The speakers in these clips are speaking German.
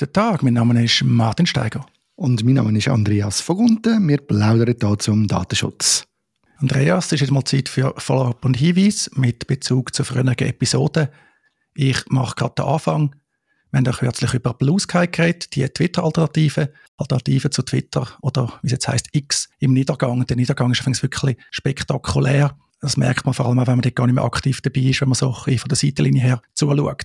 Guten Tag, mein Name ist Martin Steiger. Und mein Name ist Andreas Vogunten. Wir plaudern hier zum Datenschutz. Andreas, es ist jetzt mal Zeit für Follow-up und Hinweis mit Bezug zu früheren Episoden. Ich mache gerade den Anfang. Wir haben ja kürzlich über Blue Sky geredet, die Twitter-Alternative, Alternative zu Twitter oder wie es jetzt heißt X im Niedergang. Der Niedergang ist übrigens wirklich spektakulär. Das merkt man vor allem auch, wenn man dort gar nicht mehr aktiv dabei ist, wenn man so von der Seitenlinie her zuschaut.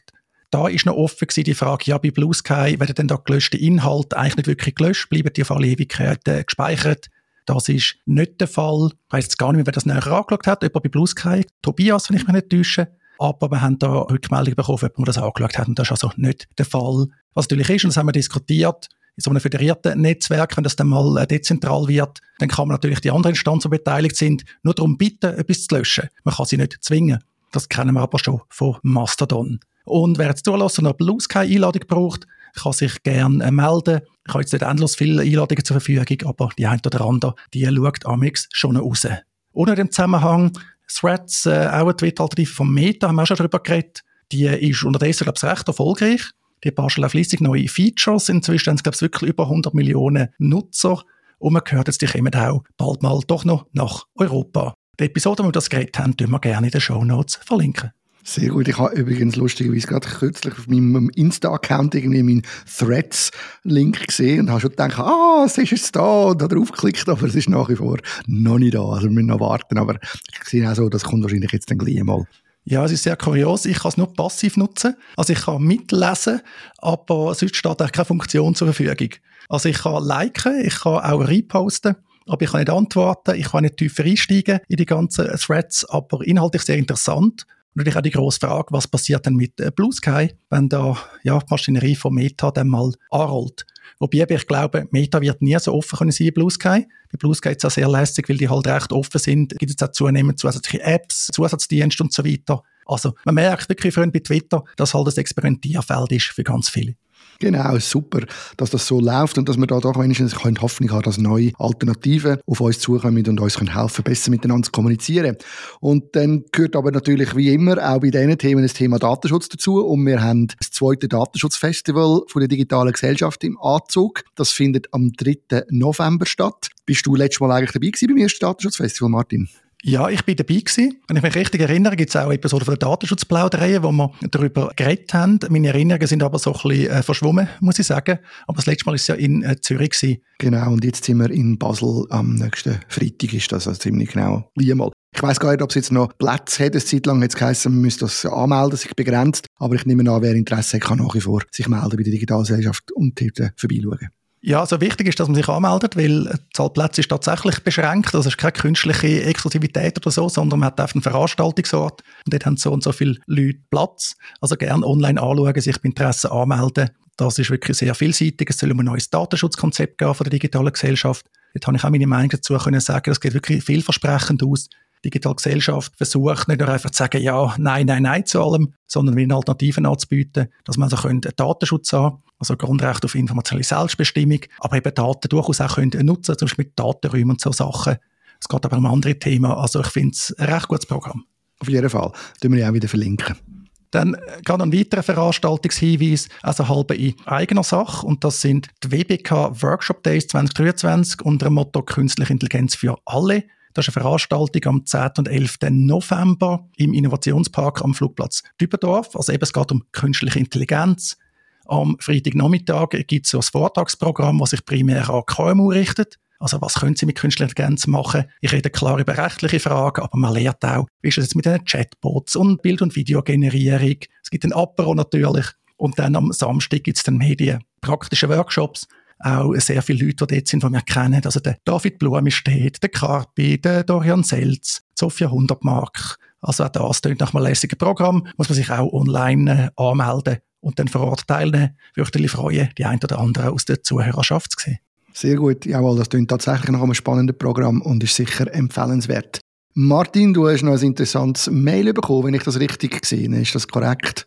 Da ist noch offen gewesen, die Frage, ja, bei Blue Sky werden denn da gelöschte Inhalte eigentlich nicht wirklich gelöscht, bleiben die auf alle Ewigkeiten gespeichert? Das ist nicht der Fall. Ich weiss jetzt gar nicht mehr, wer das näher angeschaut hat, jemand bei Blue Sky, Tobias, wenn ich mich nicht täusche. Aber wir haben da Rückmeldung bekommen, ob man das angeschaut hat. Und das ist also nicht der Fall. Was natürlich ist, und das haben wir diskutiert, in so einem föderierten Netzwerk, wenn das dann mal äh, dezentral wird, dann kann man natürlich die anderen Instanzen, die beteiligt sind, nur darum bitten, etwas zu löschen. Man kann sie nicht zwingen. Das kennen wir aber schon von Mastodon. Und wer jetzt zulassen und eine Blue Sky Einladung braucht, kann sich gerne äh, melden. Ich habe jetzt nicht endlos viele Einladungen zur Verfügung, aber die eine oder andere, die schaut amix schon raus. Ohne dem Zusammenhang, Threads, äh, auch eine Twitter-Alternative von Meta, haben wir auch schon darüber geredet. Die ist unterdessen, glaube ich, recht erfolgreich. Die basteln fließig neue Features. Inzwischen haben sie, glaube ich, wirklich über 100 Millionen Nutzer. Und man hört jetzt, die kommen auch bald mal doch noch nach Europa. Die Episode, wo wir das geredet haben, tun wir gerne in den Show Notes verlinken. Sehr gut. Ich habe übrigens lustigerweise gerade kürzlich auf meinem Insta-Account irgendwie meinen Threads-Link gesehen und habe schon gedacht, ah, es ist jetzt da und da draufgeklickt, aber es ist nach wie vor noch nicht da. Also wir müssen noch warten, aber ich sehe auch so, das kommt wahrscheinlich jetzt dann gleich mal. Ja, es ist sehr kurios. Ich kann es nur passiv nutzen. Also ich kann mitlesen, aber sonst steht auch keine Funktion zur Verfügung. Also ich kann liken, ich kann auch reposten, aber ich kann nicht antworten, ich kann nicht tiefer einsteigen in die ganzen Threads, aber inhaltlich sehr interessant. Natürlich auch die grosse Frage, was passiert denn mit äh, Blue Sky, wenn da ja, die Maschinerie von Meta dann mal anrollt. Wobei ich glaube, Meta wird nie so offen können sein wie Blue Sky. Bei Blue Sky ist es auch sehr lästig, weil die halt recht offen sind. Gibt es auch zunehmend zusätzliche Apps, Zusatzdienste und so weiter. Also man merkt wirklich vorhin bei Twitter, dass halt das Experimentierfeld ist für ganz viele. Genau, super, dass das so läuft und dass wir da doch wenigstens können Hoffnung haben, dass neue Alternativen auf uns zukommen und uns können helfen, besser miteinander zu kommunizieren. Und dann gehört aber natürlich wie immer auch bei diesen Themen das Thema Datenschutz dazu und wir haben das zweite Datenschutzfestival von der digitalen Gesellschaft im Anzug. Das findet am 3. November statt. Bist du letztes Mal eigentlich dabei gewesen beim ersten Datenschutzfestival, Martin? Ja, ich bin dabei gewesen. Wenn ich mich richtig erinnere, gibt es auch Episoden von der Datenschutzplauderei, wo wir darüber geredet haben. Meine Erinnerungen sind aber so ein bisschen äh, verschwommen, muss ich sagen. Aber das letzte Mal war es ja in äh, Zürich. Gewesen. Genau, und jetzt sind wir in Basel am nächsten Freitag, ist das also ziemlich genau mal. Ich weiß gar nicht, ob es jetzt noch Plätze hat. Eine Zeit lang hat es geheißen, man müsste das anmelden, sich begrenzt. Aber ich nehme an, wer Interesse hat, kann nach wie vor sich melden bei der Digitalgesellschaft und dort vorbeischauen. Ja, also wichtig ist, dass man sich anmeldet, weil die Zahl Plätze ist tatsächlich beschränkt. Also es ist keine künstliche Exklusivität oder so, sondern man hat einfach einen Veranstaltungsort und dort haben so und so viele Leute Platz. Also gerne online anschauen, sich bei Interesse anmelden. Das ist wirklich sehr vielseitig. Es soll um ein neues Datenschutzkonzept gehen von der digitalen Gesellschaft. Dort habe ich auch meine Meinung dazu können sagen. Das geht wirklich vielversprechend aus. Digitale Gesellschaft versucht nicht nur einfach zu sagen, ja, nein, nein, nein zu allem, sondern wie Alternativen anzubieten, dass man also einen Datenschutz haben also Grundrecht auf informationelle Selbstbestimmung, aber eben Daten durchaus auch können nutzen, zum Beispiel mit Datenräumen und so Sachen. Es geht aber um andere Themen, also ich finde es ein recht gutes Programm. Auf jeden Fall, das wir ja auch wieder verlinken. Dann gerade ein weiterer Veranstaltungshinweis, also halb in eigener Sache, und das sind die WBK Workshop Days 2023 unter dem Motto Künstliche Intelligenz für alle. Das ist eine Veranstaltung am 10. und 11. November im Innovationspark am Flugplatz Dübendorf. Also eben, es geht um künstliche Intelligenz. Am Freitagnachmittag gibt es so ein Vortragsprogramm, das sich primär an KMU richtet. Also was können Sie mit künstlicher Intelligenz machen? Ich rede klar über rechtliche Fragen, aber man lernt auch, wie ist es jetzt mit den Chatbots und Bild- und Videogenerierung. Es gibt ein Apero natürlich. Und dann am Samstag gibt es dann Medien, praktische Workshops auch sehr viele Leute, die dort sind, die wir kennen. Also der David Blum steht, der Carpi, der Dorian Selz, Sophia Hundertmark. Also auch das klingt nach einem lässigen Programm. Muss man sich auch online äh, anmelden und dann vor Ort teilnehmen. Würde mich freuen, die ein oder andere aus der Zuhörerschaft zu sehen. Sehr gut. Jawohl, das klingt tatsächlich nach einem spannenden Programm und ist sicher empfehlenswert. Martin, du hast noch ein interessantes Mail bekommen, wenn ich das richtig gesehen habe. Ist das korrekt?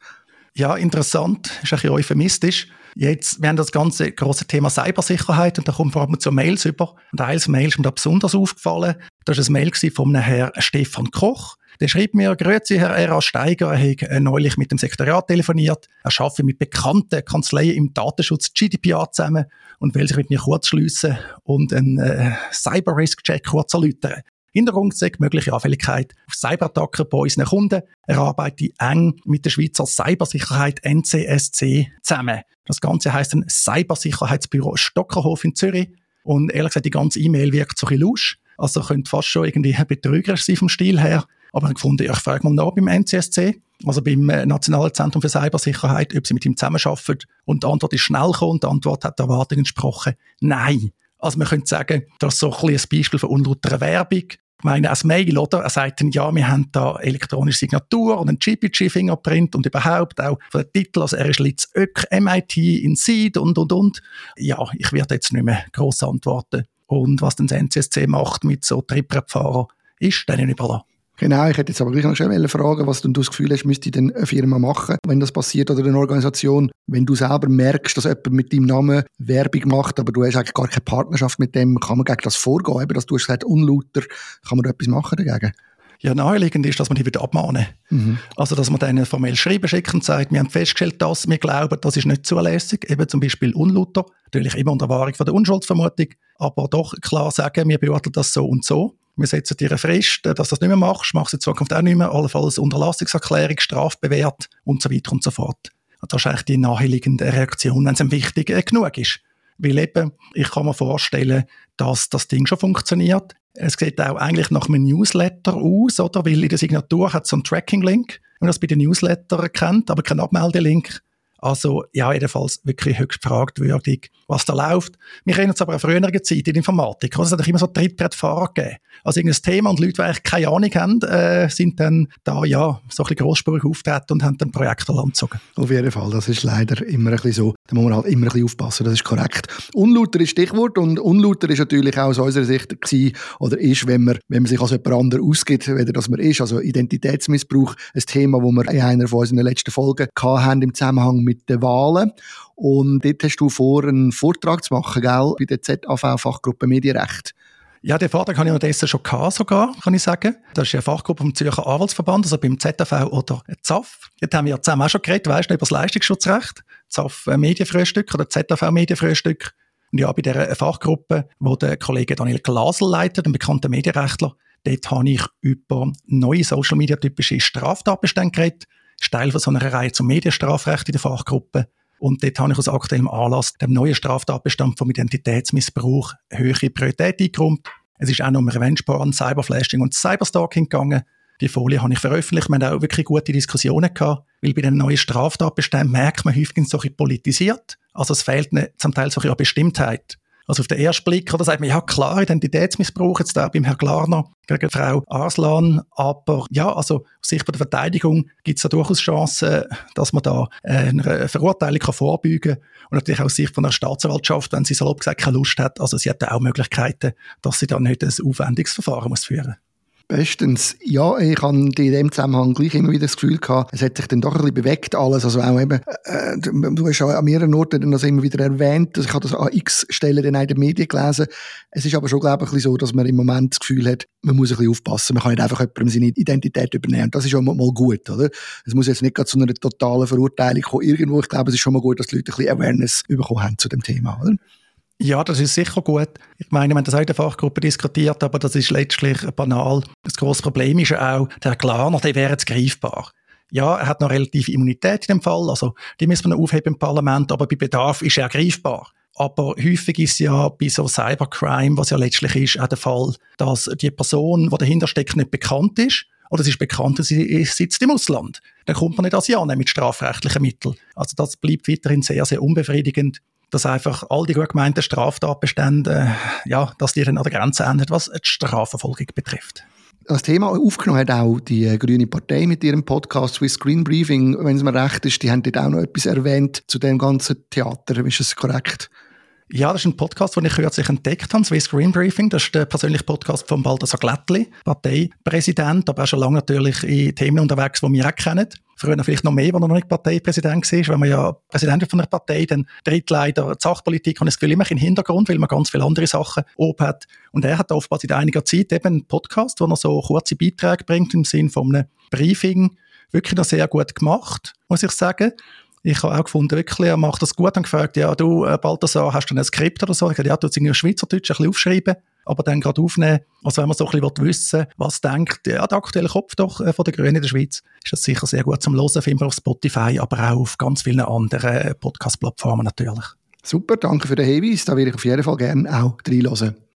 Ja, interessant. Ist ein bisschen euphemistisch. Jetzt, wir haben das ganze große Thema Cybersicherheit und da kommen vor allem zu Mails über. Und eines Mail ist mir da besonders aufgefallen. Das war ein Mail von einem Herrn Stefan Koch. Der schreibt mir, grüezi Herr R.A. Steiger, er hat äh, neulich mit dem Sekretariat telefoniert. Er arbeitet mit bekannten Kanzleien im Datenschutz GDPR zusammen und will sich mit mir kurz schliessen und einen äh, Cyber-Risk-Check kurz erläutern. Hintergrund sagt mögliche Anfälligkeit auf Cyberattacken bei unseren Kunden. Er arbeitet eng mit der Schweizer Cybersicherheit NCSC zusammen. Das Ganze heißt ein Cybersicherheitsbüro Stockerhof in Zürich. Und ehrlich gesagt, die ganze E-Mail wirkt so ein bisschen lusch. Also könnte fast schon irgendwie betrügerisch sein vom Stil her. Aber ich habe gefunden, ich frage mal nach beim NCSC, also beim äh, Nationalen Zentrum für Cybersicherheit, ob sie mit ihm zusammenarbeiten. Und die Antwort ist schnell gekommen und die Antwort hat der Erwartung entsprochen. Nein. Also man könnte sagen, das ist so ein, ein Beispiel von unlauterer Werbung. Ich meine, als Mail, oder? Er sagt dann, ja, wir haben da elektronische Signatur und ein GPG-Fingerprint und überhaupt auch von den Titel, also er ist Litz Ök, MIT in Seed und, und, und. Ja, ich werde jetzt nicht mehr gross antworten. Und was dann das NCSC macht mit so Trittbrettfahrern, ist denen überlassen. Genau, ich hätte jetzt aber gleich noch schnell fragen, was du das Gefühl hast, müsste denn eine Firma machen, wenn das passiert oder eine Organisation, wenn du selber merkst, dass jemand mit deinem Namen Werbung macht, aber du hast eigentlich gar keine Partnerschaft mit dem, kann man gegen das vorgehen? Eben, dass du hast gesagt, unlauter, kann man da etwas machen dagegen? Ja, naheliegend ist, dass man die wieder abmahnen. Mhm. Also, dass man denen formell schreiben schickt und sagt, wir haben festgestellt, dass wir glauben, das ist nicht zulässig, eben zum Beispiel unlauter, natürlich immer unter Wahrung von der Unschuldsvermutung, aber doch klar sagen, wir beurteilen das so und so wir setzen dir eine Frist, dass du das nicht mehr machst, machst du in Zukunft auch nicht mehr, allenfalls Unterlassungserklärung, strafbewehrt und so weiter und so fort. Das ist eigentlich die naheliegende Reaktion, wenn es ihm wichtig äh, genug ist. Weil eben, ich kann mir vorstellen, dass das Ding schon funktioniert. Es sieht auch eigentlich nach einem Newsletter aus, oder? Weil in der Signatur hat es so einen Tracking-Link, wenn man das bei den Newsletter kennt, aber kein Abmeldelink. Also, ja, jedenfalls wirklich höchst fragwürdig, was da läuft. Wir kennen uns aber auch früheren Zeit in der Informatik. Es hat immer so Trittbrettfahrer gegeben. Also, irgendein Thema und Leute, die eigentlich keine Ahnung haben, äh, sind dann da, ja, so ein bisschen grossspurig auftreten und haben dann Projekte landgezogen. Auf jeden Fall. Das ist leider immer ein bisschen so. Da muss man halt immer ein bisschen aufpassen. Das ist korrekt. Unlauter ist Stichwort und unlauter ist natürlich auch aus unserer Sicht gewesen, oder ist, wenn man, wenn man sich als jemand anderes ausgibt, weder das man ist. Also, Identitätsmissbrauch, ein Thema, das wir in einer von unseren letzten Folgen hatten im Zusammenhang mit den Wahlen. Und dort hast du vor, einen Vortrag zu machen, gell, bei der ZAV-Fachgruppe Medienrecht. Ja, den Vortrag habe ich unterdessen schon gehabt, sogar, kann ich sagen. Das ist eine Fachgruppe vom Zürcher Anwaltsverband, also beim ZAV oder ZAF. Jetzt haben wir zusammen auch schon geredet, weißt du, über das Leistungsschutzrecht. ZAF Medienfrühstück oder ZAV Medienfrühstück. Und ja, bei dieser Fachgruppe, wo der Kollege Daniel Glasel leitet, ein bekannter Medienrechtler, dort habe ich über neue Social-Media-typische Straftatbestände geredet. Teil von so einer Reihe zum Medienstrafrecht in der Fachgruppe. Und dort habe ich aus aktuellem Anlass dem neuen Straftatbestand vom Identitätsmissbrauch höhere Priorität eingeräumt. Es ist auch noch um Revenge-Porn, Cyberflashing und Cyberstalking gegangen. Die Folie habe ich veröffentlicht. Wir haben auch wirklich gute Diskussionen gehabt, weil bei den neuen Straftatbeständen merkt man häufig so ein politisiert. Also es fehlt zum Teil so ein bisschen Bestimmtheit. Also auf den ersten Blick, oder sagt man, ja klar, Identitätsmissbrauch jetzt da beim Herrn Klarner gegen Frau Arslan, aber ja, also aus Sicht der Verteidigung gibt es da durchaus Chancen, dass man da äh, eine Verurteilung kann vorbeugen kann. Und natürlich auch aus Sicht von der Staatsanwaltschaft, wenn sie salopp gesagt keine Lust hat, also sie hat da auch Möglichkeiten, dass sie dann nicht ein aufwendiges Verfahren muss führen muss. Bestens. Ja, ich habe in dem Zusammenhang gleich immer wieder das Gefühl gehabt, es hat sich dann doch ein bisschen bewegt alles. Also auch eben, äh, du hast an mehreren Orten das immer wieder erwähnt, also ich habe das an x Stellen in den Medien gelesen. Es ist aber schon, glaube ich, so, dass man im Moment das Gefühl hat, man muss ein bisschen aufpassen. Man kann nicht einfach jemandem seine Identität übernehmen. Und das ist schon mal gut, oder? Es muss jetzt nicht gerade zu einer totalen Verurteilung kommen. Irgendwo, ich glaube, es ist schon mal gut, dass die Leute ein bisschen Awareness bekommen haben zu dem Thema, oder? Ja, das ist sicher gut. Ich meine, wir haben das auch in der Fachgruppe diskutiert, aber das ist letztlich banal. Das grosse Problem ist ja auch, der Klarner, der wäre jetzt greifbar. Ja, er hat noch relative Immunität in dem Fall, also die müssen wir noch aufheben im Parlament, aber bei Bedarf ist er greifbar. Aber häufig ist ja bei so Cybercrime, was ja letztlich ist, auch der Fall, dass die Person, die dahinter steckt, nicht bekannt ist. Oder es ist bekannt, sie sitzt im Ausland. Dann kommt man nicht als Ja mit strafrechtlichen Mitteln. Also das bleibt weiterhin sehr, sehr unbefriedigend dass einfach all die gut gemeinten Straftatbestände, ja, dass die dann an der Grenze enden, was die Strafverfolgung betrifft. Das Thema aufgenommen hat auch die äh, Grüne Partei mit ihrem Podcast Swiss Green Briefing, wenn es mir recht ist, die haben dort auch noch etwas erwähnt zu dem ganzen Theater. Ist das korrekt? Ja, das ist ein Podcast, den ich kürzlich entdeckt habe, Swiss Green Briefing. Das ist der persönliche Podcast von Baldassar Glättli, Parteipräsident, aber auch schon lange natürlich in Themen unterwegs, die wir auch kennen. Früher vielleicht noch mehr, wenn er noch nicht Parteipräsident war. Wenn man ja Präsident von einer Partei, dann tritt leider die Sachpolitik und das Gefühl immer in den Hintergrund, weil man ganz viele andere Sachen oben hat. Und er hat oftmals in einiger Zeit eben einen Podcast, wo er so kurze Beiträge bringt im Sinne von einem Briefing. Wirklich noch sehr gut gemacht, muss ich sagen. Ich habe auch gefunden, wirklich, er macht das gut und gefragt, ja, du, äh, Balthasar, hast du ein Skript oder so? Ich habe ja, du irgendwie Schweizerdeutsch ein bisschen aufschreiben, aber dann gerade aufnehmen. Also wenn man so ein bisschen wissen was denkt ja, der aktuelle Kopf doch äh, von der Grünen in der Schweiz, ist das sicher sehr gut zum Hören, finden auf Spotify, aber auch auf ganz vielen anderen äh, Podcast-Plattformen natürlich. Super, danke für den Hinweis. Da würde ich auf jeden Fall gerne auch reinhören.